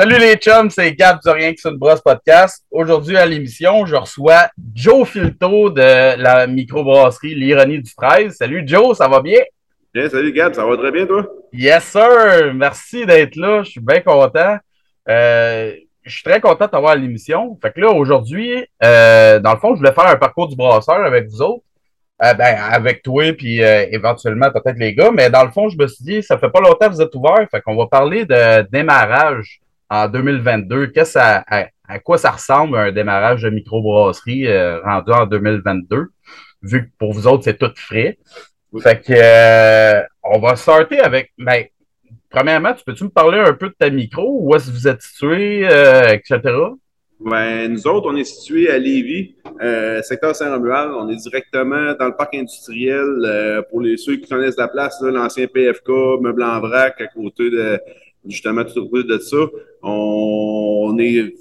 Salut les chums, c'est Gab du Rien que sur le brosse podcast. Aujourd'hui à l'émission, je reçois Joe Filto de la microbrasserie L'Ironie du 13. Salut Joe, ça va bien? Bien, salut Gab, ça va très bien toi? Yes sir, merci d'être là, je suis bien content. Euh, je suis très content de t'avoir à l'émission. Fait que là, aujourd'hui, euh, dans le fond, je voulais faire un parcours du brasseur avec vous autres. Euh, ben, avec toi, puis euh, éventuellement peut-être les gars, mais dans le fond, je me suis dit, ça fait pas longtemps que vous êtes ouvert, fait qu'on va parler de démarrage en 2022. Qu'est-ce à, à, quoi ça ressemble un démarrage de microbrasserie euh, rendu en 2022, vu que pour vous autres, c'est tout frais? Fait que on va starter avec ben, premièrement, tu peux-tu me parler un peu de ta micro, où est-ce que vous êtes situé, etc.? Ben, nous autres, on est situé à Lévis, euh, secteur Saint-Romuald. On est directement dans le parc industriel. Euh, pour les ceux qui connaissent la place, l'ancien PFK, Meuble en vrac, à côté de justement tout au de ça. On, est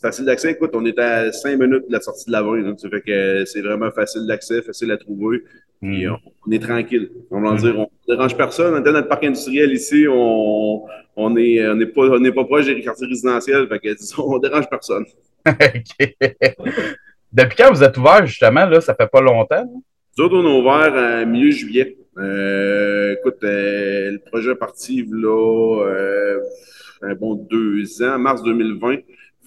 facile d'accès. Écoute, on est à cinq minutes de la sortie de la. Donc, ça fait que c'est vraiment facile d'accès, facile à trouver. Puis mhm. on, est tranquille. On va mhm. dire, on ne dérange personne. On est dans notre parc industriel ici. On on n'est on est pas, on pas proche des quartiers résidentiels. Fait que, disons, on dérange personne. Depuis quand vous êtes ouvert, justement, là, ça fait pas longtemps? Nous autres, on est ouvert à milieu juillet. Euh, écoute, euh, le projet est parti là, euh, un bon deux ans, mars 2020.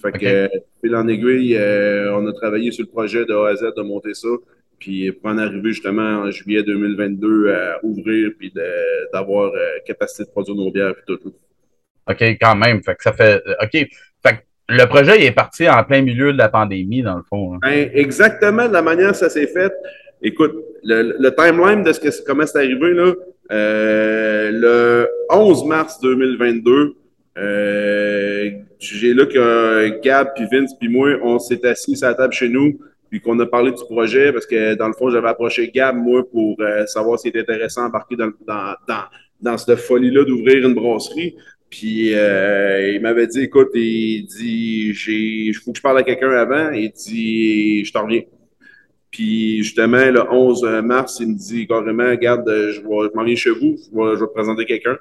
Fait que, fil en aiguille, on a travaillé sur le projet de A à Z de monter ça. Puis pour en arriver justement en juillet 2022 à ouvrir puis d'avoir capacité de produire nos bières et tout. OK, quand même. Fait que ça fait. OK. Fait que le projet est parti en plein milieu de la pandémie, dans le fond. Hein. Ben, exactement de la manière que ça s'est fait. Écoute, le, timeline de ce que, comment c'est arrivé, là, euh, le 11 mars 2022, euh, j'ai là que Gab, puis Vince, puis moi, on s'est assis à la table chez nous, puis qu'on a parlé du projet, parce que dans le fond, j'avais approché Gab, moi, pour euh, savoir s'il était intéressant d'embarquer dans, dans, dans, dans cette folie-là d'ouvrir une brasserie. Puis euh, il m'avait dit, écoute, il dit, j'ai, faut que je parle à quelqu'un avant. Il dit, je t'en reviens. Puis justement, le 11 mars, il me dit carrément, regarde, je, vais, m'en viens chez vous, je vais, présenter quelqu'un.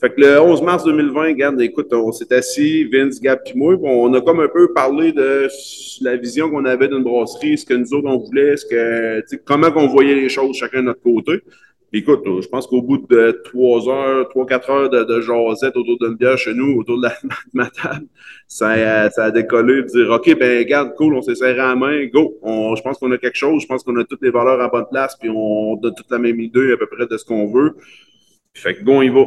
Fait que le 11 mars 2020, regarde, écoute, on s'est assis, Vince, Gab et moi, on a comme un peu parlé de la vision qu'on avait d'une brasserie, ce que nous autres on voulait, ce que, comment qu'on voyait les choses chacun de notre côté. Écoute, je pense qu'au bout de trois heures, trois, quatre heures de, de jasette autour d'une bière chez nous, autour de, la, ma table, ça, ça a décollé de dire OK, ben regarde, cool, on s'est serré à la main, go. je pense qu'on a quelque chose, je pense qu'on a toutes les valeurs à bonne place, puis on a toute la même idée à peu près de ce qu'on veut. Fait que go, on y va.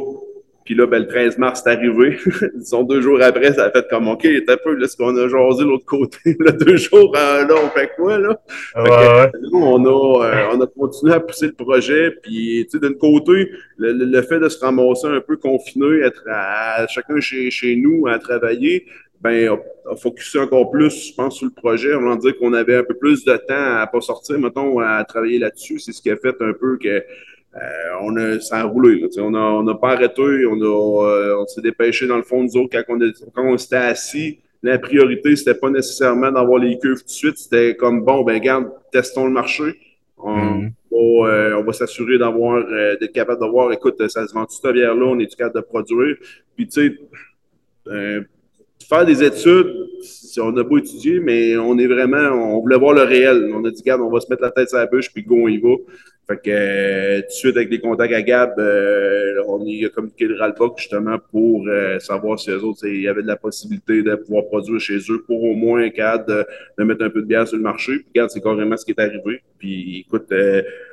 Puis là, ben, le 13 mars, c'est arrivé. Disons, deux jours après, ça a fait comme, OK, t'as peu, là, ce qu'on a jasé l'autre côté. là, deux jours, euh, là, on fait quoi, là? on a, euh, on a continué à pousser le projet. Puis, tu sais, d'un côté, le, fait de se ramasser un peu confiné, être à, chacun chez, chez nous à travailler, ben, a, a focusé encore plus, je pense, sur le projet. On va dire qu'on avait un peu plus de temps à pas sortir, mettons, à travailler là-dessus. C'est ce qui a fait un peu que on a, ça a roulé. on n'a on a pas arrêté. On, a, euh, on s'est dépêché dans le fond, nous autres, quand on, quand on s'était assis. La priorité, c'était pas nécessairement d'avoir les cuves tout de suite. C'était comme, bon, ben, garde, testons le marché. On, va, euh, on va s'assurer d'avoir, d'être capable de voir, écoute, ça se vend toute cette bière-là, on est capable de produire? Puis, tu sais, faire des études, on n'a pas étudié, mais on est vraiment, on voulait voir le réel. On a dit, regarde, on va se mettre la tête sur la bouche, puis go, on y va. Fait que euh, tout de suite, avec les contacts à Gab, euh, on y a communiqué le Ralboc justement pour euh, savoir si eux autres, il y avait de la possibilité de pouvoir produire chez eux pour au moins un cadre de, de, mettre un peu de bière sur le marché. Puis regarde, c'est carrément ce qui est arrivé. Puis écoute,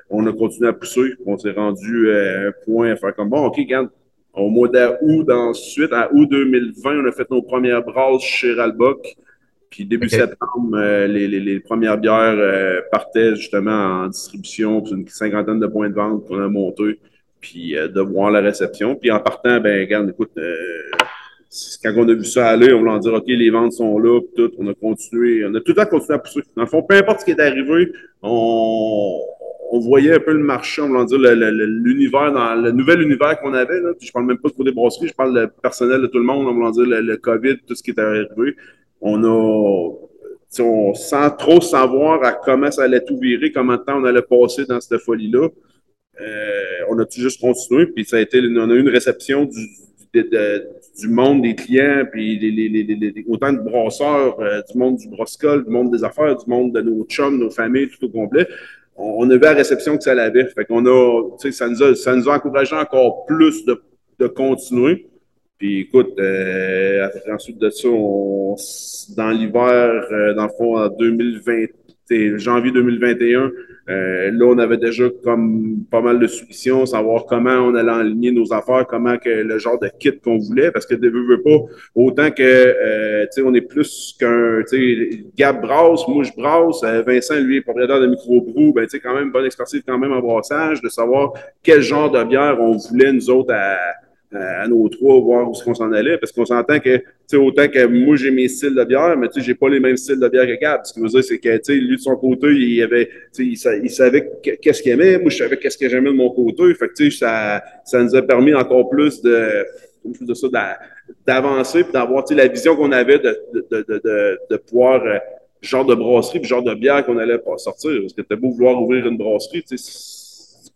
on a continué à pousser. On s'est rendu à un point à faire comme bon, OK, regarde, au mois d'août, ensuite, à août 2020, on a fait nos premières brasses chez Ralbock. Puis début septembre, euh, les, les, les, premières bières euh, partaient justement en distribution, puis une cinquantaine de points de vente qu'on a monté, puis euh, de voir la réception. Puis en partant, ben regarde, écoute, quand on a vu ça aller, on voulait dire OK, les ventes sont là, puis tout, on a continué, on a tout le temps continué à pousser. Dans le fond, peu importe ce qui est arrivé, on, on voyait un peu le marché, on va dire l'univers, dans le nouvel univers qu'on avait. Là. Puis je parle même pas de des brasseries, je parle le personnel de tout le monde, on va dire le, COVID, tout ce qui est arrivé. On a, sans trop savoir à comment ça allait tout virer, comment de temps on allait passer dans cette folie-là. Euh, on a tout juste continué, puis ça a été, on a eu une réception du, monde des clients, puis les, autant de brasseurs, euh, du monde du brossicole, du monde des affaires, du monde de nos chums, nos familles, tout au complet. On, a vu la réception que ça l'avait. Fait qu'on a, ça nous a, encouragé encore plus de continuer. Puis écoute, euh, ensuite de ça, on, dans l'hiver, euh, dans le fond, en 2020, janvier 2021, euh, là, on avait déjà comme pas mal de solutions, savoir comment on allait aligner nos affaires, comment que le genre de kit qu'on voulait, parce que de veux, pas, autant que euh, tu sais, on est plus qu'un tu sais, Gab brasse, moi brasse, euh, Vincent, lui, est propriétaire de micro-brou, ben tu sais, quand même, bonne expertise quand même en brassage, de savoir quel genre de bière on voulait, nous autres, à à nos trois, voir où est-ce qu'on s'en allait, parce qu'on s'entend que, tu sais, autant que moi, j'ai mes styles de bière, mais tu sais, j'ai pas les mêmes styles de bière que Gab. Ce qui veut dire, c'est que, tu sais, lui, de son côté, il avait, tu sais, il, savait qu'est-ce qu'il aimait, moi, je savais qu'est-ce que j'aimais de mon côté. Fait que, tu sais, ça, ça nous a permis encore plus de, de ça, d'avancer, puis d'avoir, tu sais, la vision qu'on avait de, de, de, de, pouvoir, euh, genre de brasserie, puis genre de bière qu'on allait sortir. Parce que t'as beau vouloir ouvrir une brasserie, tu sais,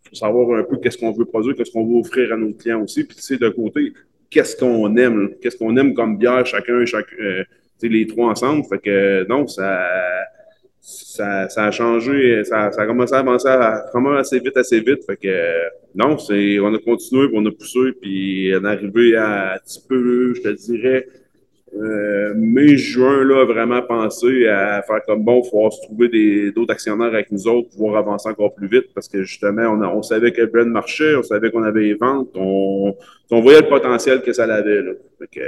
faut savoir un peu qu'est-ce qu'on veut produire, qu'est-ce qu'on veut offrir à nos clients aussi. Puis, c'est de côté, qu'est-ce qu'on aime, qu'est-ce qu'on aime comme bière, chacun, chaque, euh, les trois ensemble. Fait que, non, ça, ça, ça a changé, ça, ça, a commencé à avancer vraiment assez vite, assez vite. Fait que, non, c'est, on a continué, puis on a poussé, puis on est arrivé à un petit peu, je te dirais, euh, mai-juin, là, vraiment pensé à faire comme bon, faut se trouver d'autres actionnaires avec nous autres, pouvoir avancer encore plus vite parce que justement, on, on savait que le brand marchait, on savait qu'on avait les ventes, on, on voyait le potentiel que ça avait. Là. Fait que,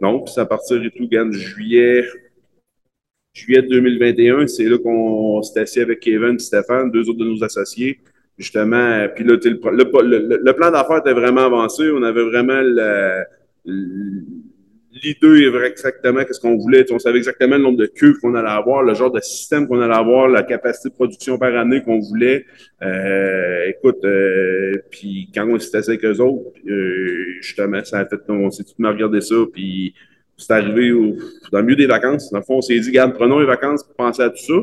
non, puis à partir et tout, de juillet, juillet 2021, c'est là qu'on s'est assis avec Kevin et Stéphane, deux autres de nos associés. Justement, puis là, le, le, le, plan d'affaires était vraiment avancé. On avait vraiment le, l'idée est exactement qu'est-ce qu'on voulait. On savait exactement le nombre de cuves qu'on allait avoir, le genre de système qu'on allait avoir, la capacité de production par année qu'on voulait. Euh, écoute, euh, puis quand on s'est assis avec eux autres, euh, justement, ça a fait qu'on s'est tout regardé ça, puis c'est arrivé au, dans le milieu des vacances. Dans le fond, on s'est dit, regarde, prenons les vacances pour penser à tout ça.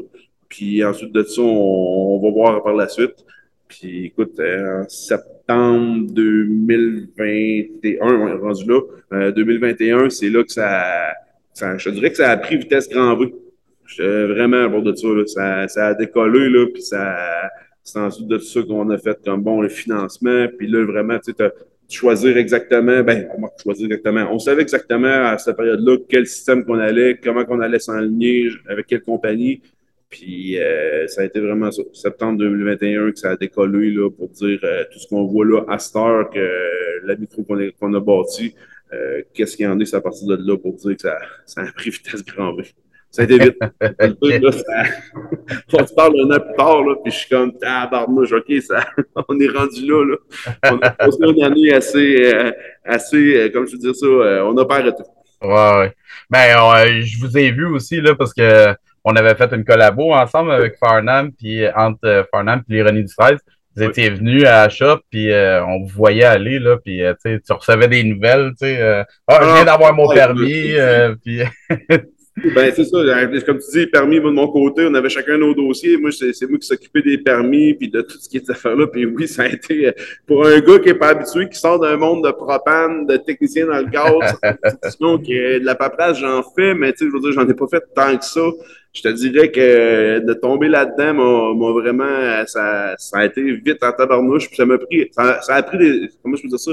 Puis ensuite de ça, on, on va voir par la suite. Puis écoute, en septembre, septembre 2021, on est rendu là. 2021, euh, c'est là que ça, Je dirais que ça a pris vitesse grand V. vraiment à bord de ça, Ça, ça a décollé, là, puis ça. C'est ensuite de tout ça qu'on a fait comme bon le financement. Puis là, vraiment, tu sais, choisir exactement, ben, on va choisir exactement. On savait exactement à cette période-là quel système qu'on allait, comment qu'on allait s'enligner, avec quelle compagnie. Puis euh, ça a été vraiment ça, septembre 2021 que ça a décollé là, pour dire euh, tout ce qu'on voit là à cette heure, que la micro qu'on a bâti, euh, qu'est-ce qu'il y en est à partir de là pour dire que ça, ça a pris vitesse grand V. Ça a été vite. là, ça... on se parle un an plus tard, là, puis je suis comme, tabarnouche, OK, ça... on est rendu là. là. On a passé une année assez, assez comme je veux dire ça, on n'a pas arrêté. Ouais, ouais. Ben, je vous ai vu aussi, là, parce que on avait fait une collabo ensemble avec Farnham, puis entre euh, Farnham et l'ironie du 13. Vous étiez venus à la shop, puis euh, on vous voyait aller, là, puis euh, tu recevais des nouvelles, tu sais. ah, je viens ah, d'avoir mon permis, puis Ben, c'est ça. Comme tu dis, permis, de mon côté, on avait chacun nos dossiers. Moi, c'est moi qui s'occupais des permis puis de tout ce qui est affaires-là. Puis oui, ça a été euh, pour un gars qui n'est pas habitué, qui sort d'un monde de propane, de technicien dans le gaz, qui de la paperasse, j'en fais, mais tu sais, je veux dire, j'en ai pas fait tant que ça. Je te dirais que de tomber là-dedans m'a vraiment, ça, ça a été vite en tabarnouche. Puis ça m'a pris, ça, ça, a pris des, comment je peux dire ça?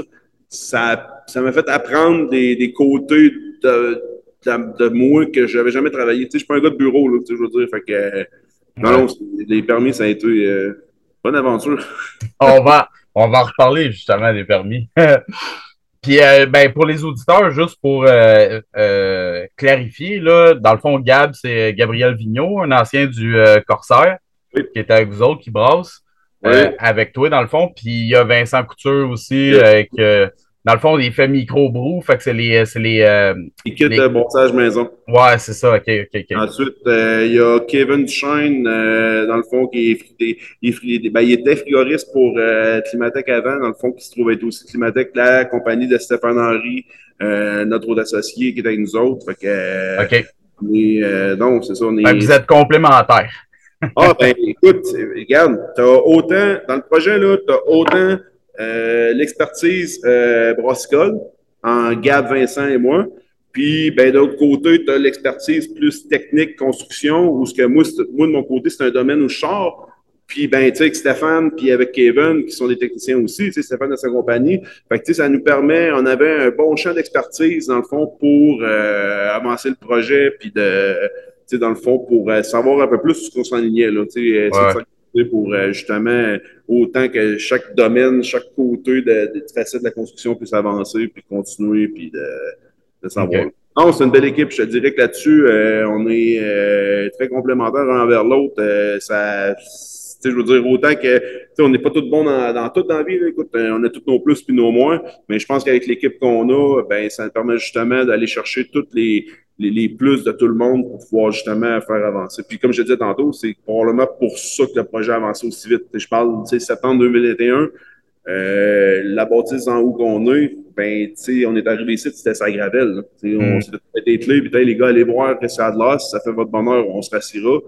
Ça m'a fait apprendre des, des côtés de de, moi que j'avais jamais travaillé. Tu sais, je suis pas un gars de bureau, là, tu sais, je veux dire. Fait que, non, non, les permis, ça a été euh, bonne aventure. on, va, on va reparler justement des permis. Puis, euh, ben, pour les auditeurs, juste pour euh, clarifier, là, dans le fond, Gab, c'est Gabriel Vigneault, un ancien du Corsair, qui est avec vous autres, qui brasse. avec toi, dans le fond. Puis il y a Vincent Couture aussi, avec dans le fond, il fait micro-brou, fait que c'est les. C'est les, euh, les kits de montage maison. Ouais, c'est ça, ok, ok, ok. Ensuite, euh, il y a Kevin Shine, euh, dans le fond, qui est, il, ben, il était frigoriste pour euh, Climatec avant, dans le fond, qui se trouvait être aussi Climatec, la compagnie de Stéphane Henry, notre autre associé qui est avec nous autres. Fait que, OK. Donc, c'est ça. On est... vous êtes complémentaires. ah, ben, écoute, regarde, t'as autant, dans le projet, là, t'as autant euh, l'expertise euh, brassicole en Gab, Vincent et moi. Puis, ben, d'autre côté, tu as l'expertise plus technique, construction, ou ce que moi, moi, de mon côté, c'est un domaine où je sors. Puis, ben, tu sais, avec Stéphane, puis avec Kevin, qui sont des techniciens aussi, tu sais, Stéphane de sa compagnie. Fait que, tu sais, ça nous permet, on avait un bon champ d'expertise, dans le fond, pour euh, avancer le projet, puis de, tu sais, dans le fond, pour euh, savoir un peu plus ce qu'on s'enlignait, là, tu sais, ouais. Pour euh, justement, autant que chaque domaine, chaque côté de, de, de la construction puisse avancer, puis continuer, puis de, de savoir. Non, c'est une belle équipe. Je te dirais que là-dessus, on est très complémentaires l'un envers l'autre. ça je veux dire, autant que on n'est pas tous bons dans, dans tout dans la vie. Écoute, euh, on a tous nos plus puis nos moins, mais je pense qu'avec l'équipe qu'on a, ben, ça nous permet justement d'aller chercher tous les, les, les, plus de tout le monde pour pouvoir justement faire avancer. Puis comme je disais tantôt, c'est probablement pour ça que le projet a avancé aussi vite. Je parle, tu sais, septembre 2021, euh, la bâtisse en haut qu'on est, ben, tu sais, on est arrivé ici, c'était sa gravelle. On mm. s'est fait des clés, puis les gars, allez voir que c'est à de là, si ça fait votre bonheur, on se rassira.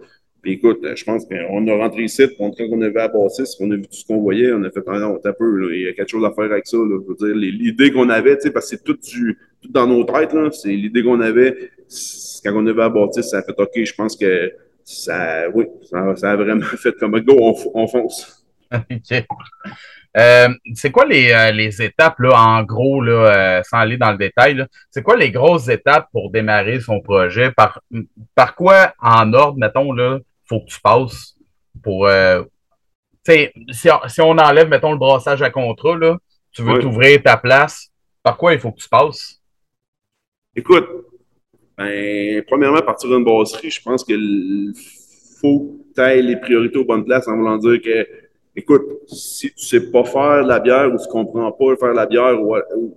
Puis écoute, je pense qu'on a rentré ici, quand on avait à Bâtisse, on a vu tout ce qu'on voyait, on a fait un un peu, il y a quelque chose à faire avec ça. Là. Je veux dire, l'idée qu'on avait, parce que c'est tout, dans nos têtes, c'est l'idée qu'on avait, quand on avait à ça a fait OK, je pense que ça, oui, ça, a vraiment fait comme go, on, on fonce. OK. Euh, c'est quoi les, euh, les, étapes, là, en gros, là, euh, sans aller dans le détail, c'est quoi les grosses étapes pour démarrer son projet? Par, par quoi, en ordre, mettons, là, faut que tu passes pour. Euh, si, si on enlève, mettons, le brassage à contrat, là, tu veux t'ouvrir ta place, par quoi il faut que tu passes? Écoute, ben, premièrement, à partir d'une brasserie, je pense qu'il faut que tu ailles les priorités aux bonnes places en voulant dire que écoute, si tu sais pas faire la bière ou tu comprends pas faire la bière ou,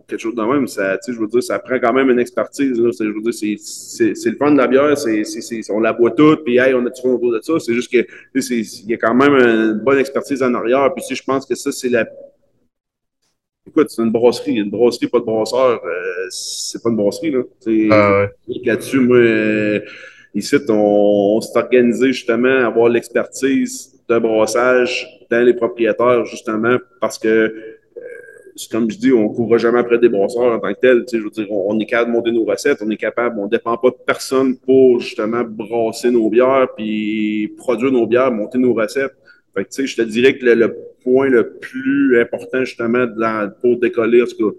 quelque chose de même, ça, je veux dire, ça prend quand même une expertise. Là. Je veux dire, c'est le fun de la bière, c'est on la boit toute, puis hey, on a tout autour de ça. C'est juste que il y a quand même une bonne expertise en arrière. Puis si je pense que ça, c'est la. Écoute, c'est une brasserie. Une brasserie, pas de brasseur, euh, c'est pas une brasserie. Là. Ah Là-dessus, moi, euh, ici, on, on s'est organisé justement à avoir l'expertise de brassage dans les propriétaires, justement, parce que, euh, comme je dis, on ne couvre jamais après des brasseurs en tant que tel. Je veux dire, on, est capable de monter nos recettes, on est capable, on ne dépend pas de personne pour justement brasser nos bières, puis produire nos bières, monter nos recettes. Fait que, je te dirais que le, point le plus important, justement, pour décoller, en tout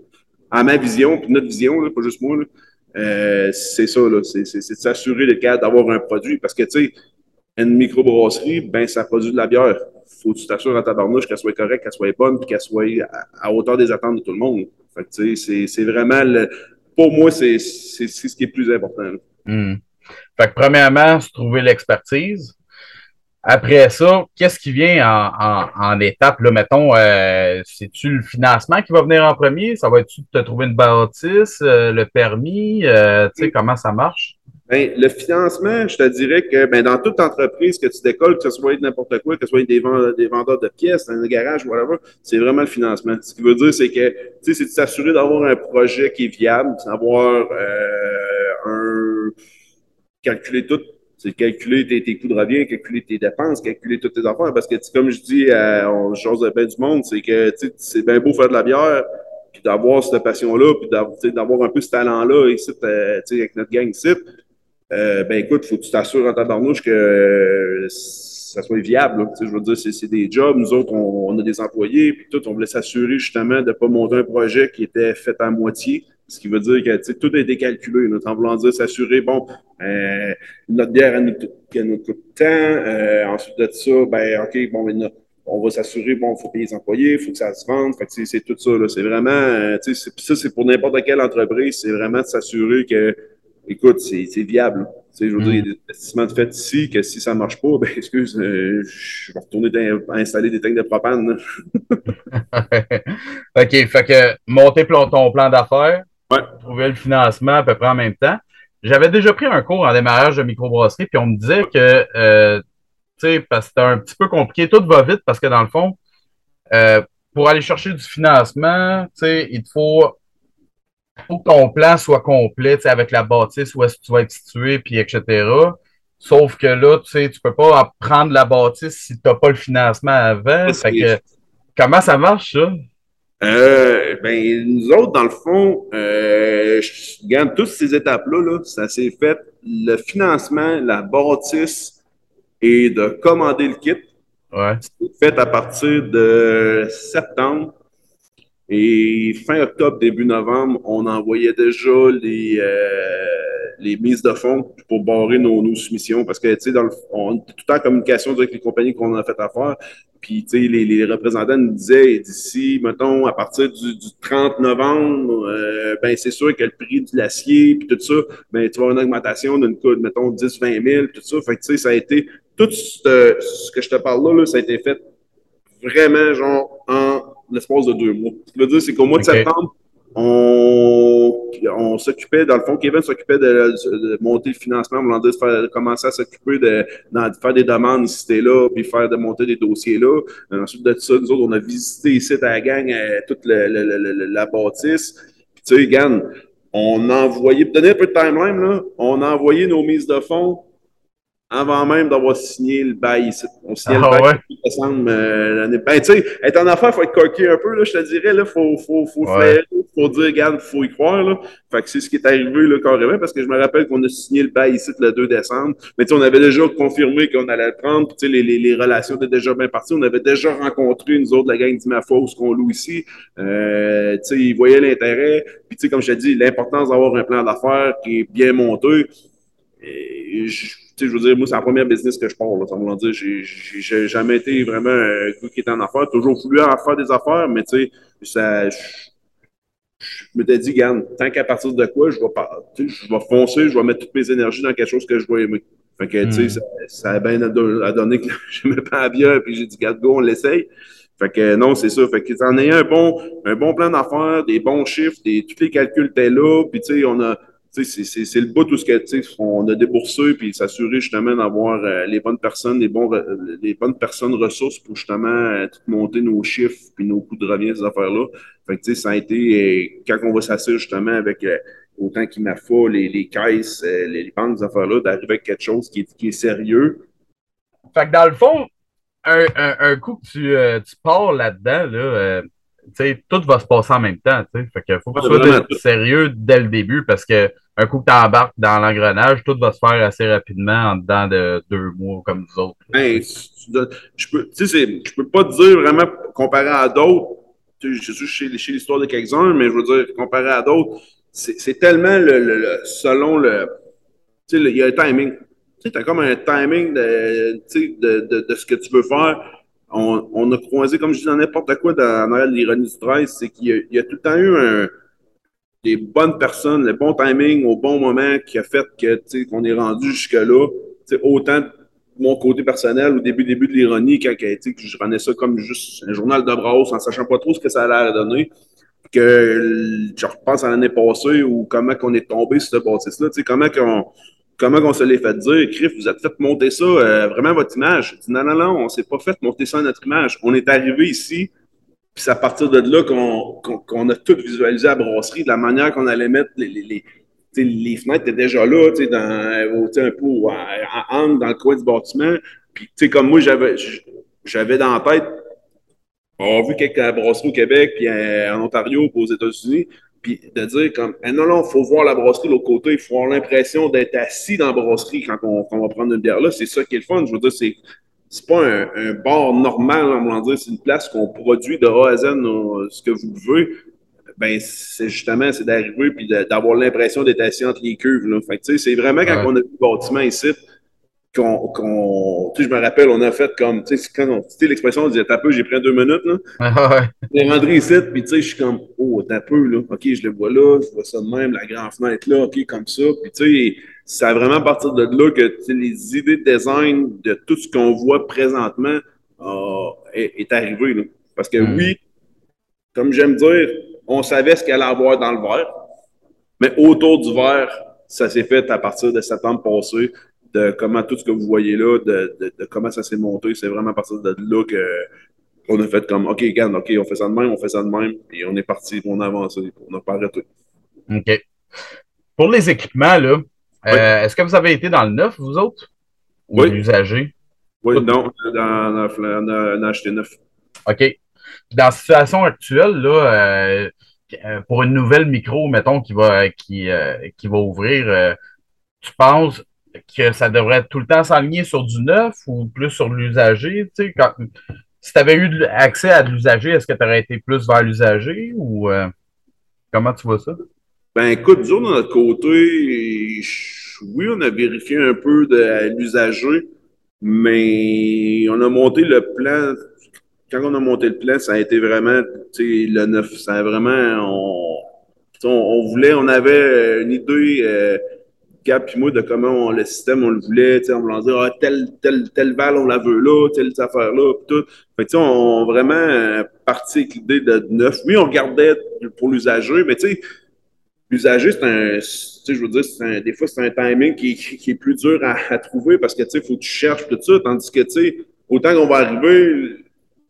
à ma vision, puis notre vision, là, pas juste moi, euh, c'est ça, c'est de s'assurer le cas d'avoir un produit. Parce que, tu sais, une microbrasserie, ben, ça produit de la bière. Faut que tu t'assures à ta barnouche qu'elle soit correcte, qu'elle soit bonne, puis qu'elle soit à, hauteur des attentes de tout le monde. Fait que, c'est, c'est vraiment, le, pour moi, c'est, c'est, ce qui est plus important. Hmm. Fait que, premièrement, se trouver l'expertise. Après ça, qu'est-ce qui vient en, en, en étape? Là, mettons, euh, c'est-tu le financement qui va venir en premier? Ça va être-tu de te trouver une bâtisse, euh, le permis? Euh, tu sais, comment ça marche? Ben, le financement, je te dirais que ben, dans toute entreprise que tu décolles, que ce soit n'importe quoi, que ce soit des, vendeurs, des vendeurs de pièces, un garage, whatever, c'est vraiment le financement. Ce qui veut dire, c'est que c'est de s'assurer d'avoir un projet qui est viable, d'avoir euh, un calculer tout c'est calculer tes, coûts de revient, calculer tes dépenses, calculer toutes tes affaires. Parce que, comme je dis à on chose de bien du monde, c'est que c'est bien beau faire de la bière, puis d'avoir cette passion-là, puis d'avoir un peu ce talent-là ici, euh, avec notre gang ici. Euh, ben écoute, faut que tu t'assures en tabarnouche que euh, ça soit viable. je veux dire, c'est des jobs. Nous autres, on, a des employés, puis tout, on voulait s'assurer justement de ne pas monter un projet qui était fait à moitié. Ce qui veut dire que tout a été calculé. Notre en voulant dire s'assurer, bon, euh, notre bière, elle nous, coûte tant. ensuite de ça, ben, OK, bon, on va s'assurer, bon, il faut payer les employés, il faut que ça se vende. C'est tout ça. C'est vraiment, ça, c'est pour n'importe quelle entreprise, c'est vraiment de s'assurer que écoute, c'est viable. Tu sais, je veux dire, il y a des investissements de fait ici que si ça ne marche pas, ben excuse, euh, je vais retourner installer des tanks de propane. OK, fait que monter ton plan d'affaires, trouver le financement à peu près en même temps. J'avais déjà pris un cours en démarrage de microbrasserie, puis on me disait que, euh, tu sais, parce que c'était un petit peu compliqué, tout va vite parce que dans le fond, euh, pour aller chercher du financement, tu sais, il te faut faut que ton plan soit complet, avec la bâtisse, où est-ce que tu vas être situé, puis etc. Sauf que là, tu sais, tu peux pas prendre la bâtisse si tu n'as pas le financement avant. Fait que, comment ça marche, ça? Euh, ben, nous autres, dans le fond, euh, je regarde toutes ces étapes-là, là, ça s'est fait le financement, la bâtisse et de commander le kit. Ouais. C'est fait à partir de septembre. Et fin octobre, début novembre, on envoyait déjà les, euh, les mises de fonds pour barrer nos, nos soumissions parce que, tu sais, on est tout en communication avec les compagnies qu'on a fait affaire. Puis, tu sais, les, les, représentants nous disaient d'ici, mettons, à partir du, du 30 novembre, euh, ben c'est sûr que le prix de l'acier, puis tout ça, ben tu vas avoir une augmentation d'une coût, mettons, 10, 20 000, tout ça. Fait que, tu sais, ça a été, tout ce, ce, que je te parle là, là, ça a été fait vraiment, genre, en l'espace de deux mois. Ce que je veux dire, c'est qu'au mois de septembre, on, on s'occupait, dans le fond, Kevin s'occupait de, de, monter le financement, on de, faire, de commencer à s'occuper de, de, faire des demandes ici et là, puis faire de monter des dossiers là. Ensuite de ça, nous autres, on a visité ici à la gang euh, toute le, le, la bâtisse. Puis tu sais, Gann, on a envoyé, pour donner un peu de timeline, là, on a envoyé nos mises de fonds avant même d'avoir signé le bail ici. On signait ah, le bail ouais? décembre euh, l'année. Ben, tu sais, être en affaires, il faut être coquille un peu, là, je te dirais, là, faut, faut, faut ouais. faire, faut dire, regarde, faut y croire, là. Fait que c'est ce qui est arrivé, là, carrément, parce que je me rappelle qu'on a signé le bail ici le 2 décembre. Mais, tu sais, on avait déjà confirmé qu'on allait le prendre, tu sais, les, les, les, relations étaient déjà bien parties. On avait déjà rencontré, nous autres, la gang d'Imafos qu'on loue ici. Euh, tu sais, ils voyaient l'intérêt. Puis, tu sais, comme je te dis, l'importance d'avoir un plan d'affaires qui est bien monté. Et je, je veux dire, moi, c'est la première business que je parle. Là, ça veut dire, j'ai jamais été vraiment un gars qui était en affaires. Toujours voulu en faire des affaires, mais tu sais, ça. Je, je m'étais dit, regarde, tant qu'à partir de quoi, je vais, je vais foncer, je vais mettre toutes mes énergies dans quelque chose que je vais aimer. Fait que, tu sais, mm. ça, ça, a bien à donner que je me pas à bière, puis j'ai dit, regarde, go, on l'essaye. Fait que non, c'est ça. Fait que en ayant un bon, un bon plan d'affaires, des bons chiffres, des, tous les calculs étaient là, puis tu sais, on a c'est le bout tout ce que on a déboursé puis s'assurer justement d'avoir euh, les bonnes personnes, les bons les bonnes personnes ressources pour justement euh, monter nos chiffres puis nos coûts de revient ces affaires-là. Fait que ça a été euh, quand on va s'assurer justement avec euh, autant qu'il m'a fait les, les caisses, les, les banques, ces affaires-là, d'arriver avec quelque chose qui est, qui est sérieux. Fait que dans le fond, un, un, un coup que tu, tu pars là-dedans, là, tout va se passer en même temps. T'sais. Fait que faut que tu sois sérieux dès le début parce que un coup que tu embarques dans l'engrenage, tout va se faire assez rapidement en dedans de deux mois comme nous autres. Ben, je peux, je peux pas te dire vraiment comparé à d'autres. Je suis chez, chez l'histoire de quelques-uns, mais je veux dire, comparé à d'autres, c'est tellement le, le, le, selon le. Tu sais, il y a un timing. Tu sais, as comme un timing de, de, de, de ce que tu veux faire on, on, a croisé, comme je dis, n'importe quoi dans, dans l'ironie du 13, c'est qu'il y, y, a tout le temps eu un, des bonnes personnes, le bon timing au bon moment qui a fait que qu'on est rendu jusque-là. Autant mon côté personnel, au début, début de l'ironie, quand que je rendais ça comme juste un journal de brosse en sachant pas trop ce que ça allait donner, que je repense à l'année passée ou comment qu'on est tombé sur ce bâtisse-là, comment qu'on comment on se l'est fait dire, Criff, vous êtes fait monter ça, euh, vraiment votre image. Non, non, non, on s'est pas fait monter ça notre image. On est arrivé ici, puis c'est à partir de là qu'on qu a tout visualisé à la brasserie, de la manière qu'on allait mettre les, les, les, les fenêtres étaient déjà là, tu sais, dans, un peu en dans le coin du bâtiment. Puis, tu sais, comme moi, j'avais dans la tête, on a vu quelques brasseries au Québec, puis en Ontario, puis aux États-Unis, puis de dire comme eh non, non, il faut voir la brasserie de l'autre côté, il faut avoir l'impression d'être assis dans la brasserie quand on, quand on va prendre une bière là. C'est ça qui est le fun. Je veux dire, c'est. C'est pas un, un, bar normal, on va dire, c'est une place qu'on produit de A à Z ce que vous voulez. Ben, c'est justement, c'est d'arriver puis d'avoir l'impression d'être assis entre les cuves. Là. Fait que, c'est vraiment quand ouais. on a vu le bâtiment ici, qu'on, qu'on, tu sais, je me rappelle, on a fait comme, tu sais, quand on, tu sais, l'expression, on disait, t'as peu, j'ai pris deux minutes, là. Ah ouais. rentré ici, puis tu sais, je suis comme, oh, t'as peu, là. OK, je le vois là, je vois ça de même, la grande fenêtre là, OK, comme ça. Puis tu sais, c'est vraiment à partir de là que les idées de design de tout ce qu'on voit présentement euh, est, est, arrivé, là. Parce que mm. oui, comme j'aime dire, on savait ce qu'il allait avoir dans le verre, mais autour du verre, ça s'est fait à partir de septembre passé de comment tout ce que vous voyez là, de, de, de comment ça s'est monté. C'est vraiment à partir de là que on a fait comme OK, regarde, OK, on fait ça de même, on fait ça de même, et on est parti, on a avancé, on n'a pas arrêté. OK. Pour les équipements, là, oui. euh, est-ce que vous avez été dans le neuf, vous autres? Ou oui. l'usager? Oui, non, on a, on a acheté neuf. OK. dans la situation actuelle, là, pour une nouvelle micro, mettons, qui va, qui, qui va ouvrir, tu penses que ça devrait tout le temps s'aligner sur du neuf ou plus sur l'usager? Si tu avais eu accès à de l'usager, est-ce que tu aurais été plus vers l'usager ou euh, comment tu vois ça? Ben écoute, disons de notre côté, oui, on a vérifié un peu de l'usager, mais on a monté le plan. Quand on a monté le plan, ça a été vraiment le neuf. Ça a vraiment. On, on, voulait, on avait une idée. Euh, De comment le système on le voulait, on voulait dire ah, telle, telle, balle on la veut là, telle affaire-là, tout. Fait que, on, vraiment euh, parti avec l'idée de neuf. Oui, on regardait pour l'usager, mais tu sais, l'usager, c'est un. Je veux dire, des fois, c'est un timing qui, est plus dur à, trouver parce que tu sais, faut que tu cherches tout ça. Tandis que tu sais, autant qu'on va arriver,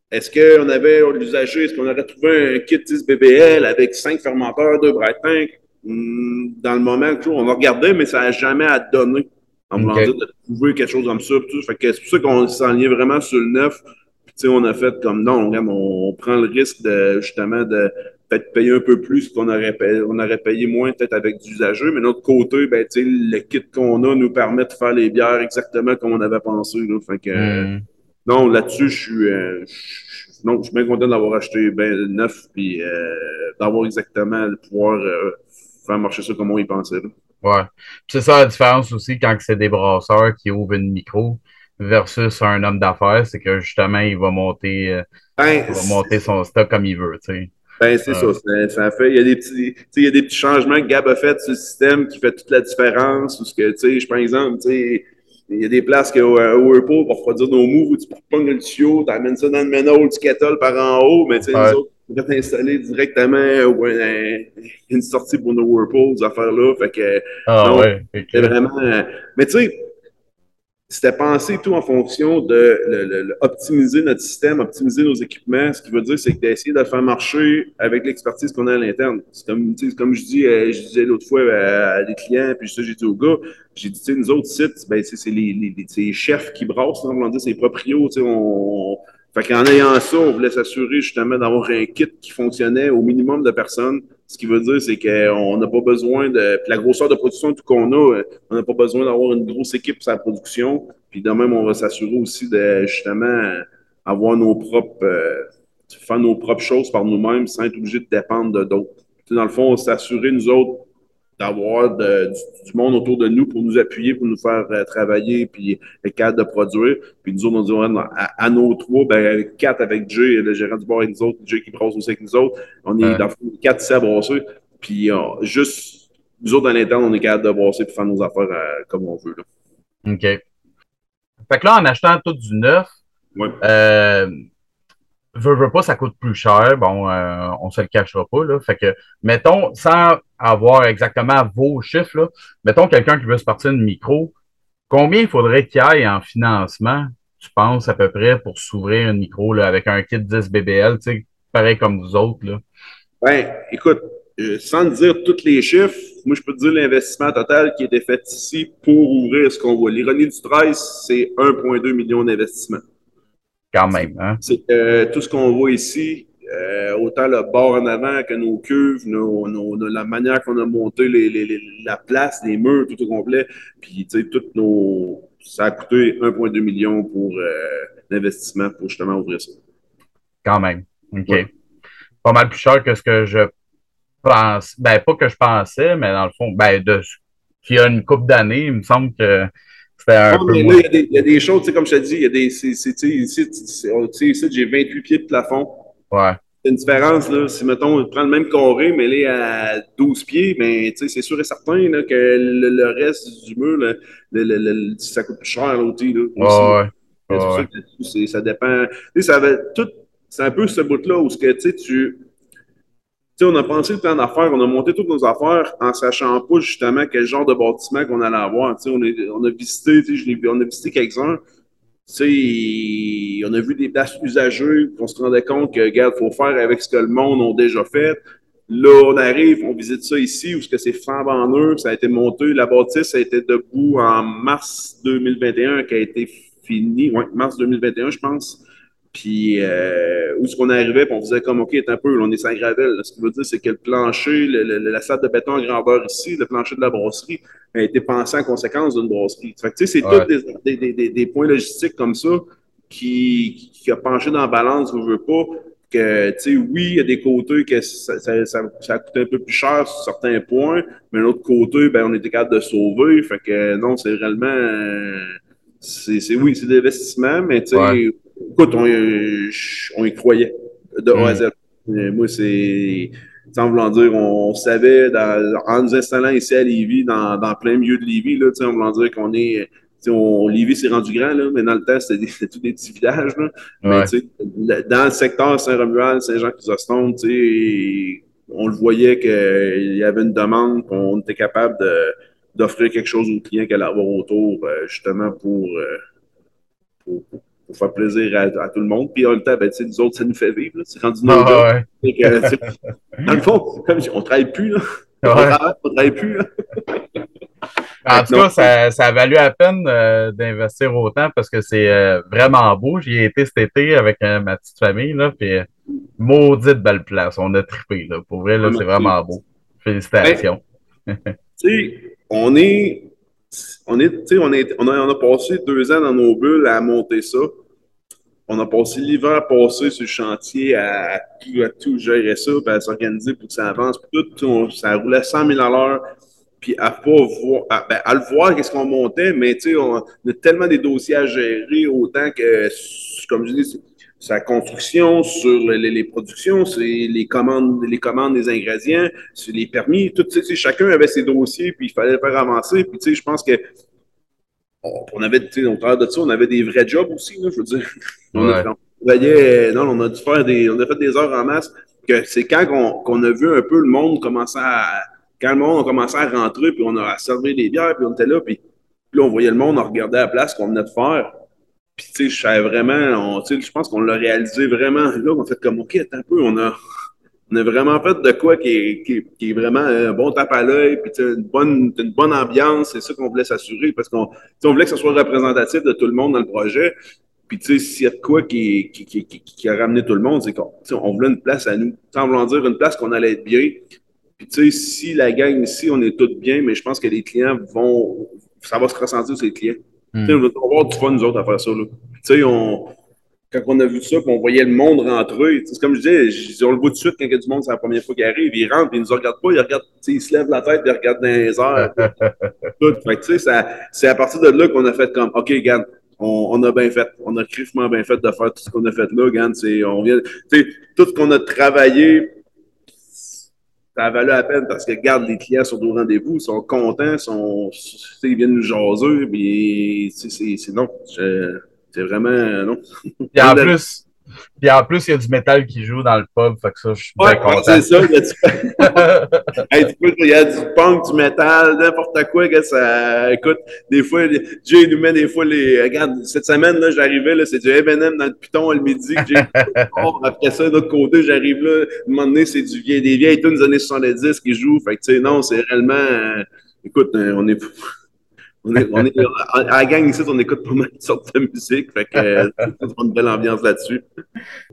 est-ce qu'on avait l'usager, est-ce qu'on aurait trouvé un kit 10 BBL avec cinq fermenteurs, deux bright tanks? Hmm, dans le moment, on va regarder, mais ça n'a jamais à donner. En voulant dire de trouver quelque chose comme ça. Fait que c'est pour ça qu'on s'enlignait vraiment sur le neuf. Puis, on a fait comme non, on, prend le risque de justement de peut-être payer un peu plus qu'on aurait payé, on aurait payé moins peut-être avec d'usagers, mais de notre côté, ben, le kit qu'on a nous permet de faire les bières exactement comme on avait pensé. Là. Fait que, hmm. non, là-dessus, je suis, euh, non, je suis bien content d'avoir acheté ben, neuf puis euh, d'avoir exactement le pouvoir euh, faire marcher ça comme on y pensait. Ouais. C'est ça la différence aussi quand c'est des brasseurs qui ouvrent une micro versus un homme d'affaires, c'est que justement, il va monter, euh, ben, il va monter son stock comme il veut. Tu sais. Ben, c'est ça, ça, fait. Il y a des petits, il y a des petits changements que Gab a fait sur le système qui fait toute la différence. Ou ce que, tu sais, je prends exemple, tu sais, il y a des places que, euh, au pour refroidir nos moves, où tu pognes le tuyau, tu amènes ça dans le manhole du kettle par en haut, mais tu sais, les autres, pourrait t'installer directement ou une sortie pour nos Whirlpool, ces affaires-là. Fait que, ah, ouais, c'est vraiment. Euh, mais tu sais, c'était pensé tout en fonction de optimiser notre système, optimiser nos équipements. Ce qui veut dire, c'est d'essayer de le faire marcher avec l'expertise qu'on a à l'interne. C'est comme, comme je dis, euh, je disais l'autre fois euh, à des clients, puis ça, j'ai dit aux gars, j'ai dit, nous autres sites, ben, c'est les, les, les, chefs qui brassent, on va dire, c'est les proprios, on, fait qu'en ayant ça, on voulait s'assurer justement d'avoir un kit qui fonctionnait au minimum de personnes. Ce qui veut dire, c'est qu'on n'a pas besoin de. Puis la grosseur de production, qu'on a, euh, on n'a pas besoin d'avoir une grosse équipe pour sa production. Puis de même, on va s'assurer aussi de justement avoir nos propres. Euh, faire nos propres choses par nous-mêmes sans être obligé de dépendre de d'autres. Dans le fond, s'assurer, nous autres, d'avoir du, monde autour de nous pour nous appuyer, pour nous faire euh, travailler, puis être capable de produire. Puis nous autres, on dit, à, nos trois, ben, quatre avec Jay, le gérant du bar avec nous autres, Jay qui brosse aussi avec nous autres. On est dans le quatre ici à brasser. Puis euh, juste, nous autres, dans l'interne, on est capable de brasser et faire nos affaires euh, comme on veut. Là. OK. Fait que là, en achetant tout du neuf, ouais veux, veux pas, ça coûte plus cher. Bon, euh, on se le cachera pas. Là. Fait que, mettons, sans avoir exactement vos chiffres, là, mettons quelqu'un qui veut se partir une micro, combien il faudrait qu'il aille en financement, tu penses, à peu près, pour s'ouvrir une micro là, avec un kit 10 BBL, pareil comme vous autres? Là? Ben, écoute, euh, sans dire tous les chiffres, moi, je peux te dire l'investissement total qui a été fait ici pour ouvrir ce qu'on voit. L'ironie du 13, c'est 1,2 million d'investissement quand même. Hein? C'est euh, tout ce qu'on voit ici, euh, autant le bord en avant que nos cuves, nos, nos, la manière qu'on a monté les, les, la place, les murs, tout au complet. Puis, tu sais, toutes nos. Ça a coûté 1,2 million pour euh, l'investissement pour justement ouvrir ça. Quand même. OK. Pas mal plus cher que ce que je pense. Ben, pas que je pensais, mais dans le fond, ben, de qu'il y a une couple d'années, il me semble que il y, a des choses, comme je te dis, il y a des. Ici, j'ai 28 pieds de plafond. Ouais. C'est une différence, là. Si, mettons, on prend le même carré, mais là, à 12 pieds, ben, c'est sûr et certain là, que le, reste du mur, le, ça coûte plus cher, l'outil. Là, ouais, ouais. Ça, ça dépend. Ça tout, c'est un peu ce bout-là où que, tu on a pensé le plan d'affaires, on a monté toutes nos affaires en sachant pas justement quel genre de bâtiment qu'on allait avoir. on, on a visité, je on a visité quelques-uns. On a vu des places usagées, on se rendait compte que, regarde, faut faire avec ce que le monde a déjà fait. Là, on arrive, on visite ça ici, où ce que c'est flambant neuf, ça a été monté. La bâtisse a été debout en mars 2021, qui a été fini, ouais, mars 2021, je pense. Puis euh, où est-ce qu'on arrivait, puis on faisait comme OK, un peu, on est sans gravel. Ce qui veut dire, c'est que le plancher, la salle de béton en grandeur ici, le plancher de la brasserie, a été pensé en conséquence d'une brasserie. Fait que, tu sais, c'est tous des, des, des, points logistiques comme ça qui, qui, a penché dans la balance, je veux pas. Que, tu sais, oui, il y a des côtés que ça, ça, ça, coûté un peu plus cher sur certains points, mais l'autre côté, ben, on était capable de sauver. Fait que non, c'est réellement. Euh, c'est, oui, c'est des investissements, mais tu sais, écoute, on, on, y croyait de A à Z. Moi, c'est, sans vouloir dire, on, savait, dans, en nous installant ici à Lévis, dans, dans plein milieu de Lévis, là, en voulant dire qu'on est, on, Lévis s'est rendu grand, là, mais dans le temps, c'était tous des petits villages. Là. Mais dans le secteur Saint-Romuald, Saint-Jean-Chrysostome, on le voyait qu'il y avait une demande, qu'on était capable d'offrir quelque chose aux clients qu'elle avoir autour, euh, justement pour, euh, pour, pour pour faire plaisir à, tout le monde. Puis en même temps, ben, nous autres, ça nous fait vivre. C'est rendu ah, dans le fond, on ne travaille plus. Là. On ne travaille plus. En tout cas, ça, ça, a valu la peine euh, d'investir autant parce que c'est euh, vraiment beau. J'y ai été cet été avec euh, ma petite famille, là, puis maudite belle place. On a trippé, là. Pour vrai, là, c'est vraiment beau. Félicitations. Ben, tu sais, on est on, on, on, a, on a passé deux ans dans nos bulles à monter ça. On a passé l'hiver passé sur le chantier à, tout, à tout gérer ça, puis à s'organiser pour que ça avance. tout, ça roulait 100 000 à l'heure. Puis à pas voir, ben, à le voir, qu'est-ce qu'on montait, mais tu sais, on, on, a tellement des dossiers à gérer, autant que, comme je dis, sa construction, sur les, les productions, c'est les commandes, les commandes des ingrédients, sur les permis, tout, chacun avait ses dossiers, puis il fallait faire avancer. Puis, tu sais, je pense que on avait, tu sais, au travers de ça, on avait des vrais jobs aussi, là, je veux dire. On, a, non, on a dû faire des, on a fait des heures en masse, que c'est quand qu'on a vu un peu le monde commencer à, quand le monde a commencé à rentrer, puis on a servi des bières, puis on était là, puis, puis là, on voyait le monde, on regardait la place qu'on venait de faire. Puis, tu sais, je vraiment, tu sais, je pense qu'on l'a réalisé vraiment. Là, on fait comme, OK, attends un peu, on a, on a vraiment fait de quoi qui est, qui est vraiment un bon tape à l'œil, puis une bonne, une bonne ambiance, c'est ça qu'on voulait s'assurer, parce qu'on on voulait que ce soit représentatif de tout le monde dans le projet. Puis, tu sais, s'il y a de quoi qui, qui, qui, qui, a ramené tout le monde, c'est qu'on on voulait une place à nous. Sans vouloir dire une place qu'on allait être bien. Puis, tu sais, si la gang ici, on est tous bien, mais je pense que les clients vont, ça va se ressentir sur les clients. Hmm. On va avoir du fun, nous autres, à faire ça. Là. On, quand on a vu ça, on voyait le monde rentrer, c'est comme je disais, on le voit tout de suite quand il y a du monde, c'est la première fois qu'il arrive, il rentre, puis il ne nous regarde pas, il regarde, il se lève la tête, il regarde dans les airs. tout. Fait c'est à partir de là qu'on a fait comme, OK, regarde, on, on, a bien fait. On a crissement bien fait de faire tout ce qu'on a fait là. Regarde, on vient, tout ce qu'on a travaillé, ça a valu la peine parce que, regarde, les clients sont au rendez-vous, ils sont contents, sont, ils viennent nous jaser, puis c'est non. C'est vraiment, non. Et en plus, puis en plus, il y a du métal qui joue dans le pub, fait que ça, je suis ouais, content. c'est ça. Il y, a du... il y a du punk, du métal, n'importe quoi. Que ça... Écoute, des fois, Jay nous met des fois les... Regarde, cette semaine, là, j'arrivais, là, c'est du M&M dans le piton le midi. Que Après ça, de l'autre côté, j'arrive là, à un moment donné, c'est du vieil, des vieilles tunes des années 70 qui jouent. Fait que, tu sais, non, c'est réellement... Euh, écoute, euh, on est... On est, on est, à la gang ici, on écoute pas mal de sortes de musique. Fait que euh, une belle ambiance là-dessus.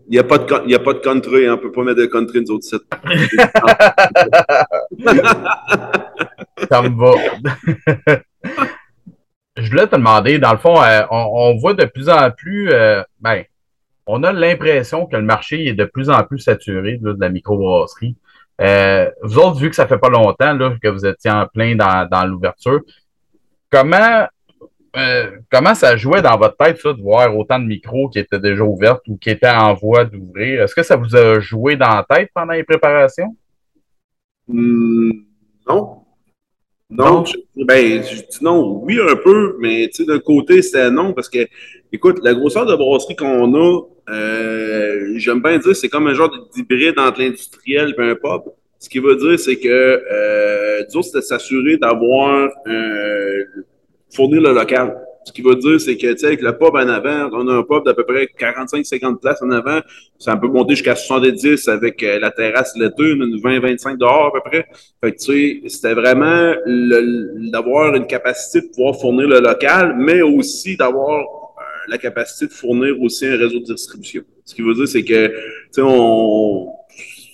Il n'y a, pas de, il y a pas de country, hein, on ne peut pas mettre de country nous autres sites. Ça me va. Je voulais te demander, dans le fond, euh, on, voit de plus en plus, euh, ben, on a l'impression que le marché est de plus en plus saturé de la microbrasserie. Euh, vous autres, vu que ça fait pas longtemps là, que vous étiez en plein dans, dans l'ouverture, Comment, euh, comment ça jouait dans votre tête, ça, de voir autant de micros qui étaient déjà ouverts ou qui étaient en voie d'ouvrir? Est-ce que ça vous a joué dans la tête pendant les préparations? Hmm, non. Non, Je, ben, je dis non, oui, un peu, mais d'un côté, c'était non, parce que, écoute, la grosseur de brasserie qu'on a, euh, j'aime bien dire, c'est comme un genre d'hybride entre l'industriel et un pub. Ce qui veut dire, c'est que euh, nous c'était s'assurer d'avoir euh, fournir le local. Ce qui veut dire, c'est que, tu sais, avec le pub en avant, on a un pub d'à peu près 45-50 places en avant. Ça peut monter jusqu'à 70 avec euh, la terrasse l'été, 20-25 dehors à peu près. Fait que, tu sais, c'était vraiment d'avoir une capacité de pouvoir fournir le local, mais aussi d'avoir la capacité de fournir aussi un réseau de distribution. Ce qui veut dire, c'est que, tu sais, on,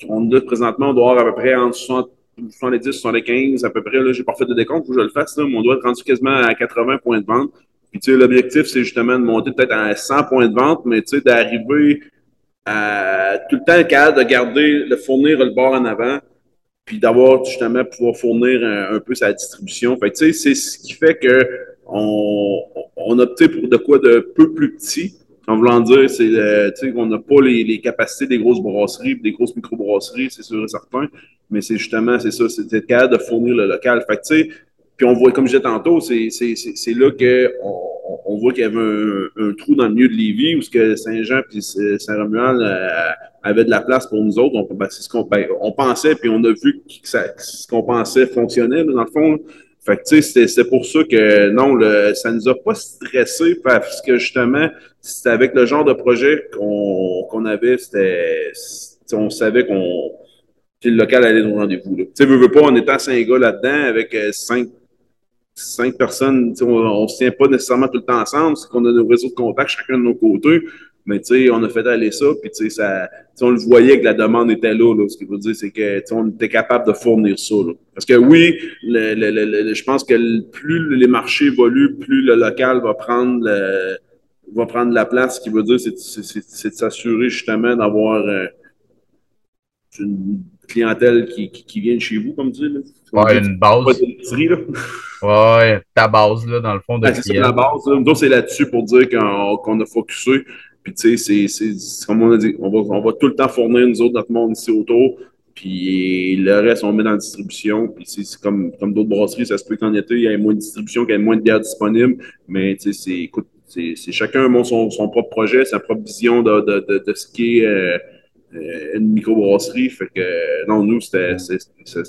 on a présentement, on doit avoir à peu près entre 60, 70, 75, à peu près, là, j'ai pas fait de décompte, faut que je le fasse, là, mais on doit être rendu quasiment à 80 points de vente. Puis, tu sais, l'objectif, c'est justement de monter peut-être à 100 points de vente, mais, tu sais, d'arriver à tout le temps capable de garder, de fournir le bord en avant, puis d'avoir justement pouvoir fournir un, peu sa distribution. Fait tu sais, c'est ce qui fait que on, on a opté pour de quoi de peu plus petit. En voulant dire, c'est euh, qu'on n'a pas les, les, capacités des grosses brasseries, des grosses microbrasseries, c'est sûr et certain. Mais c'est justement, c'est ça, c'est être capable de fournir le local. Fait sais, puis on voit, comme je disais tantôt, c'est là qu'on on voit qu'il y avait un, trou dans le milieu de Lévis où ce que Saint-Jean puis Saint-Romuald euh, avaient de la place pour nous autres. On, ben, ce qu'on ben, on pensait, puis on a vu que ce qu'on pensait fonctionnait, dans le fond. Fait que, tu sais, c'est pour ça que, non, le, ça nous a pas stressé parce que, justement, c'était avec le genre de projet qu'on avait, c'était, on savait qu'on, le local allait au rendez-vous. Tu sais, veux, veux pas, on était à cinq gars là-dedans avec euh, cinq cinq personnes, on ne se tient pas nécessairement tout le temps ensemble, c'est qu'on a nos réseaux de contact chacun de nos côtés. Mais on a fait aller ça, puis ça, on le voyait que la demande était là. là ce qui veut dire, c'est que on était capable de fournir ça. Là. Parce que oui, le, le, le, je pense que plus les marchés évoluent, plus le local va prendre va prendre la place. Ce qui veut dire, c'est de s'assurer justement d'avoir euh, une clientèle qui, qui, vient de chez vous, comme tu dis. Là. Ouais, une base. Là. Ouais, ta base, là, dans le fond. de c'est la base. Donc, c'est là-dessus pour dire qu'on a focusé. Puis, tu sais, c'est comme on a dit, on va, on va tout le temps fournir, nous autres, notre monde ici autour. Puis le reste, on met dans la distribution. Puis c'est comme, comme d'autres brasseries, ça se peut qu'en été, il y ait moins de distribution, qu'il y ait moins de bières disponibles. Mais tu sais, écoute, c'est chacun a son, son propre projet, sa propre vision de, de, de, de ce qui est euh, euh, une microbrasserie. Fait que non, nous, c'était.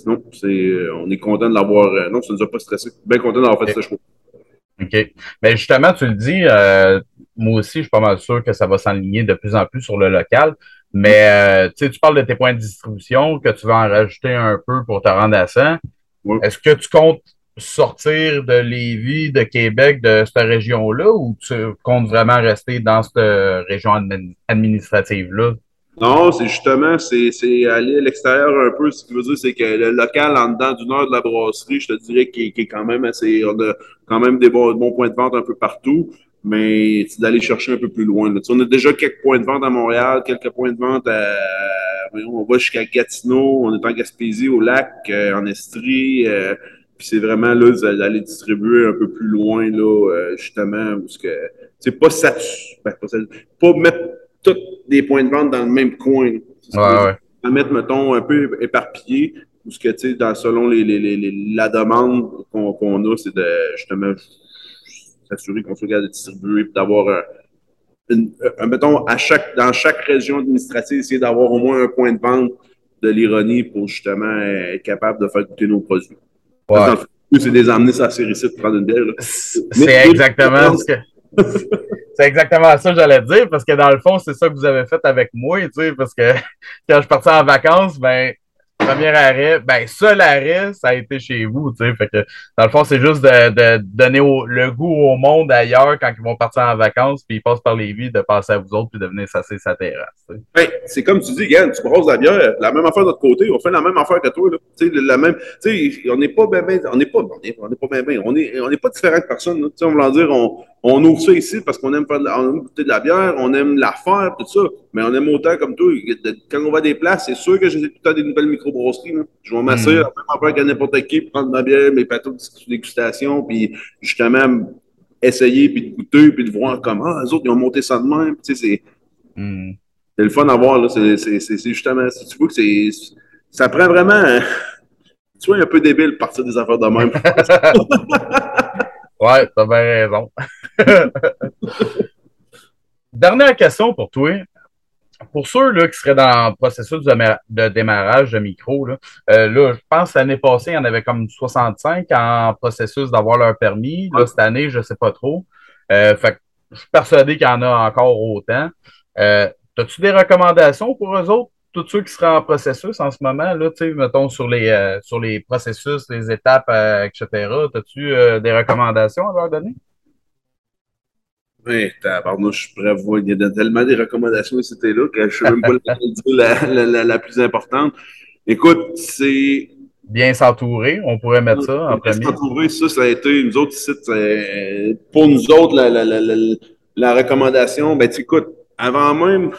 Non, c'est, on est content de l'avoir. Euh, non, ça nous a pas stressé. Bien content d'avoir fait ce choix. OK. Mais ben, justement, tu le dis, euh, moi aussi, je suis pas mal sûr que ça va s'enligner de plus en plus sur le local. Mais tu sais, tu parles de tes points de distribution, que tu vas en rajouter un peu pour te rendre à ça. Est-ce que tu comptes sortir de Lévis, de Québec, de cette région-là, ou tu comptes vraiment rester dans cette région administrative-là? Non, c'est justement, c'est, aller à l'extérieur un peu. Ce qui veut dire, c'est que le local en dedans d'une heure de la brasserie, je te dirais qu'il est quand même assez. On a quand même des bons, points de vente un peu partout, mais c'est d'aller chercher un peu plus loin. On a déjà quelques points de vente à Montréal, quelques points de vente à. On va jusqu'à Gatineau, on est en Gaspésie, au lac, euh, en Estrie. Euh, puis c'est vraiment là d'aller distribuer un peu plus loin, là, euh, justement, parce que c'est pas ça. Ben, pas, mettre tous des points de vente dans le même coin. Ouais, ouais. mettre, mettons, un peu éparpillé, parce que, tu sais, dans, selon les, les, les, la demande qu'on a, c'est de justement s'assurer qu'on soit capable de distribuer et d'avoir un, mettons, à chaque, dans chaque région administrative, essayer d'avoir au moins un point de vente de l'ironie pour justement être capable de faire goûter nos produits. Ouais. C'est des emmener ça série de prendre une bière. C'est exactement ce que. C'est exactement ça que j'allais dire, parce que dans le fond, c'est ça que vous avez fait avec moi, tu sais, parce que quand je partais en vacances, ben, premier arrêt, ben, seul arrêt, ça a été chez vous, tu sais. Que, dans le fond, c'est juste de, de donner le goût au monde ailleurs quand ils vont partir en vacances, puis ils passent par les vies, de passer à vous autres, puis de venir s'asseoir sa terrasse. Ben, c'est comme tu dis, Yann, tu brosses la bière, la même affaire de l'autre côté, on fait la même affaire que toi, là. Tu sais, la même, tu sais, on n'est pas ben, ben, on n'est pas, on n'est pas on est, on n'est pas différents de personne, Tu on va dire, on, on ouvre ça ici parce qu'on aime faire de la, on aime goûter de la bière, on aime la faire, tout ça. Mais on aime autant comme toi. Quand on va à des places, c'est sûr que j'ai tout le temps des nouvelles microbrasseries. Je vais m'assurer, mm. même affaire qu'à n'importe qui, prendre ma bière, mes plateaux de dégustation, puis justement essayer, puis de goûter, puis de voir comment ah, les autres, ils ont monté ça de même. Tu sais, c'est mm. le fun à voir. Là. C'est, justement, si tu vois que c'est, ça prend vraiment... tu vois, un peu débile de partir des affaires de même. Ouais, t'as bien raison. Dernière question pour toi. Pour ceux là, qui seraient dans le processus de, démarrage de micro, là, euh, là je pense l'année passée, il y en avait comme 65 en processus d'avoir leur permis. Là, cette année, je ne sais pas trop. Euh, fait je suis persuadé qu'il y en a encore autant. Euh, As-tu des recommandations pour eux autres? Tous ceux qui seraient en processus en ce moment, là, tu sais, mettons sur les, euh, sur les processus, les étapes, euh, etc., as-tu euh, des recommandations à leur donner? Oui, tabarnouche, je voir. Il y a tellement des recommandations c'était là que je ne sais même pas la, la, la, la, plus importante. Écoute, c'est. Bien s'entourer, on pourrait mettre ça en premier. Bien s'entourer, ça, ça a été, nous autres ici, pour nous autres, la, la, la, la, recommandation, ben, tu écoute, avant même,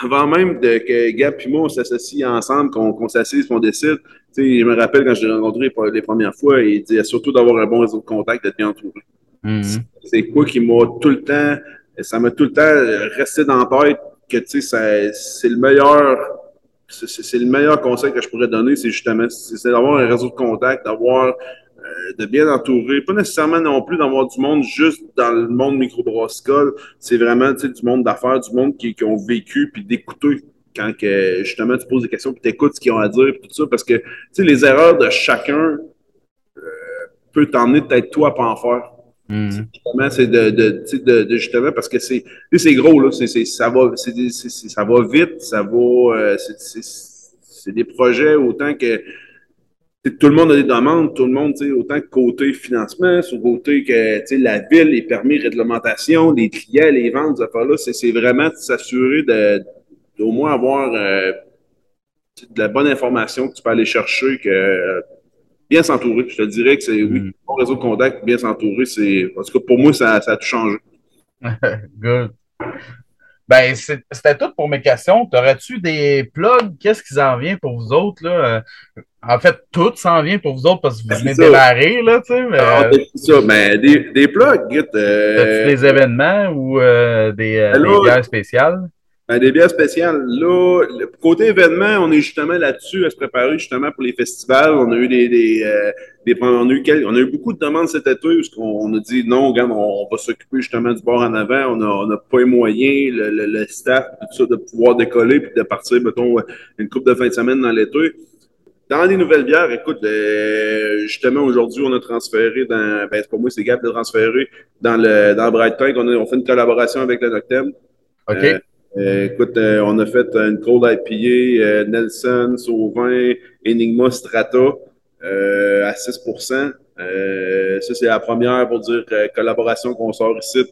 avant même de, que Gab et moi, on s'associe ensemble, qu'on qu s'assise, qu'on décide, tu sais, je me rappelle quand je l'ai rencontré les premières fois, il disait surtout d'avoir un bon réseau de contact, d'être bien entouré. Mm-hmm. C'est quoi qui m'a tout le temps, ça m'a tout le temps resté dans la tête que, tu sais, c'est le meilleur c'est le meilleur conseil que je pourrais donner, c'est justement c'est d'avoir un réseau de contact, d'avoir de bien entourer, pas nécessairement non plus d'avoir du monde juste dans le monde microbrassicole, c'est vraiment du monde d'affaires, du monde qui, qui, ont vécu, puis d'écouter quand que, justement tu poses des questions, puis tu écoutes ce qu'ils ont à dire, puis tout ça, parce que les erreurs de chacun euh, peut t'emmener peut-être toi à pas en faire. Mm. C'est de, de, de, justement parce que c'est c'est gros, là. C'est, ça, va, ça va vite, ça va. Euh, c'est des projets autant que tout le monde a des demandes, tout le monde, autant que côté financement, sur côté que la ville, les permis, réglementation, les clients, les ventes, ces affaires-là, c'est vraiment de s'assurer d'au moins avoir euh, de la bonne information que tu peux aller chercher, que bien s'entourer. Je te dirais que c'est, oui, mm. bon réseau de contact, bien s'entourer, c'est, en tout cas, pour moi, ça, ça a tout changé. Good. Ben, c'était tout pour mes questions. T'aurais-tu des plugs? Qu'est-ce qui s'en vient pour vous autres? Là? En fait, tout s'en vient pour vous autres parce que vous ben, venez de démarrer, là, tu sais. Mais... Ah, ça, mais des, des plugs, euh... des événements ou euh, des, euh, ben des bières spéciales? Ben, des bières spéciales. Là, côté événement, on est justement là-dessus à se préparer justement pour les festivals. On a eu des, des, euh, des on, a eu on a eu beaucoup de demandes cet été où on a dit non, regarde, on, va s'occuper justement du bord en avant. On n'a on a pas les moyens, le, le, staff, tout ça, de pouvoir décoller puis de partir, mettons, une coupe de fin de semaine dans l'été. Dans les nouvelles bières, écoute, euh, justement, aujourd'hui, on a transféré dans, ben, pas moi, c'est Gap de transférer dans le, dans Bright Tank. On, a, on fait une collaboration avec le Noctem. OK. Euh, euh, écoute, euh, on a fait une cold IPA Nelson, Sauvin, Enigma Strata à 6% Ça, c'est la première pour dire collaboration qu'on sort ici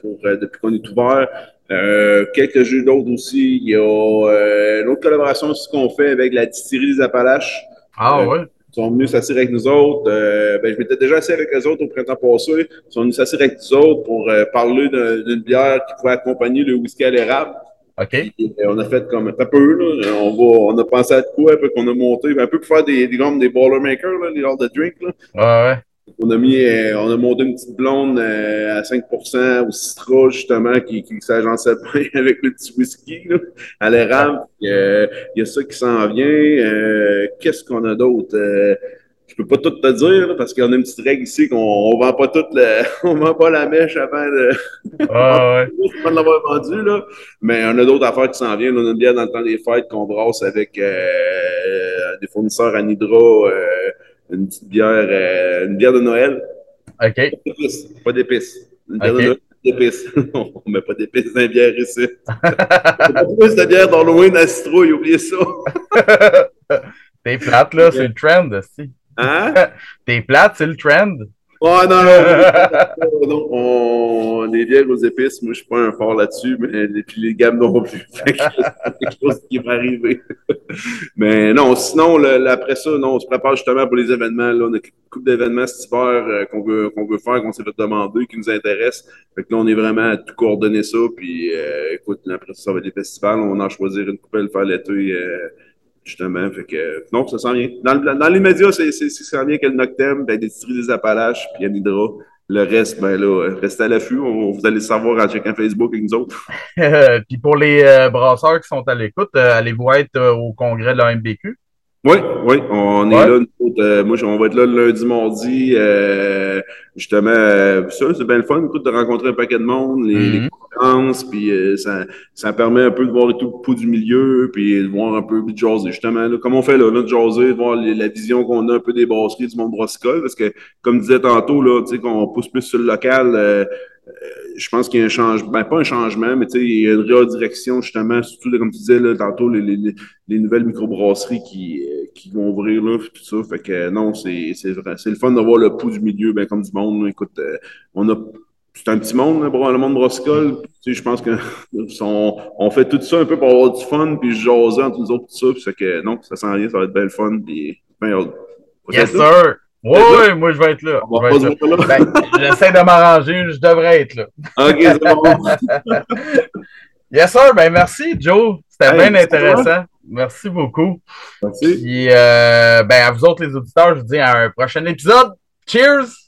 pour, depuis qu'on est ouvert. Quelques jeux d'autres aussi. Il y a une autre collaboration aussi qu'on fait avec la distillerie des Appalaches. Ah ouais? sont venus s'asseoir avec nous autres. Euh, ben, je m'étais déjà assis avec eux autres au printemps passé. Ils sont venus s'asseoir avec nous autres pour euh, parler d'une bière qui pouvait accompagner le whisky à l'érable. OK. Et, on a fait comme un peu, là. On, va, on a pensé à quoi, un peu qu'on a monté, un peu pour faire des, des, des, des Boilermakers, là, des genres de drink. Là. Ouais, ouais. On a mis, euh, on a monté une petite blonde euh, à 5% au citron, justement, qui, qui s'agençait bien avec le petit whisky, là, à l'érable. Euh, il y a ça qui s'en vient. Qu'est-ce qu'on a d'autre? je peux pas tout te dire, parce qu'on a une petite règle ici qu'on on vend pas toute le, on vend pas la mèche avant de, ah, ouais. de l'avoir vendu, là. Mais on a d'autres affaires qui s'en viennent. On a une bière dans le temps des fêtes qu'on brasse avec des fournisseurs à Nidra, une petite bière, euh, une bière de Noël. OK. Pas d'épices. Une bière de Noël, d'épices. On met pas d'épices dans la bière ici. On plus de bière dans loin la citrouille, oubliez ça. T'es plate, là, c'est le trend, aussi. Hein? T'es plate, c'est le trend. Oh non, non, on, les bières aux épices, moi je suis pas un fort là-dessus, mais puis les gammes non plus. c'est quelque chose qui va arriver. mais non, sinon, après ça, non, on se prépare justement pour les événements. Là, on a une couple d'événements cet hiver euh, qu'on veut, qu'on veut faire, qu'on s'est fait demander, qui nous intéressent. Fait que là, on est vraiment à tout coordonner ça. Puis euh, écoute, après ça, ça va être des festivals. On en choisir une couple, faire l'été. Euh, justement. Fait que, non, ça sent bien. Dans, dans les médias, c'est ça vient que le Noctem, ben, des des Appalaches, puis Anidra. Le reste, ben là, restez à l'affût. Vous allez le savoir en checkant Facebook avec nous autres. puis pour les euh, brasseurs qui sont à l'écoute, euh, allez-vous être euh, au congrès de la MBQ? Oui, oui, on est là. Euh, moi, on va être là le lundi, mardi. Euh, justement, euh, ça, c'est bien le fun écoute, de rencontrer un paquet de monde, les, les mhm. conférences, puis ça, ça permet un peu de voir tout le pouls du milieu, puis de voir un peu de jaser. Justement, là, comme on fait là, là de jaser, de voir la vision qu'on a un peu des brasseries du monde brassicole, parce que, comme disait tantôt, là, tu sais, qu'on pousse plus sur le local, euh, je pense qu'il y a un changement, ben pas un changement, mais il y a une redirection justement, surtout comme tu disais là, tantôt, les, les, les nouvelles microbrasseries qui, euh, qui vont ouvrir là, tout ça. Fait que non, c'est, c'est, c'est le fun d'avoir le pouls du milieu, ben comme du monde. Écoute, euh, on a c'est un petit monde, le monde brassicole. je pense que on, fait tout ça un peu pour avoir du fun, puis jaser entre nous autres, tout ça. Puis que non, ça sent rien, ça va être belle fun. Puis, ben, yes, sir! Oui, oui, moi je vais être là. Ben, j'essaie de m'arranger, je devrais être là. OK, c'est bon. yes, sir. Ben merci, Joe. C'était bien intéressant. Merci beaucoup. Merci. Puis, euh, ben, à vous autres, les auditeurs, je vous dis à un prochain épisode. Cheers!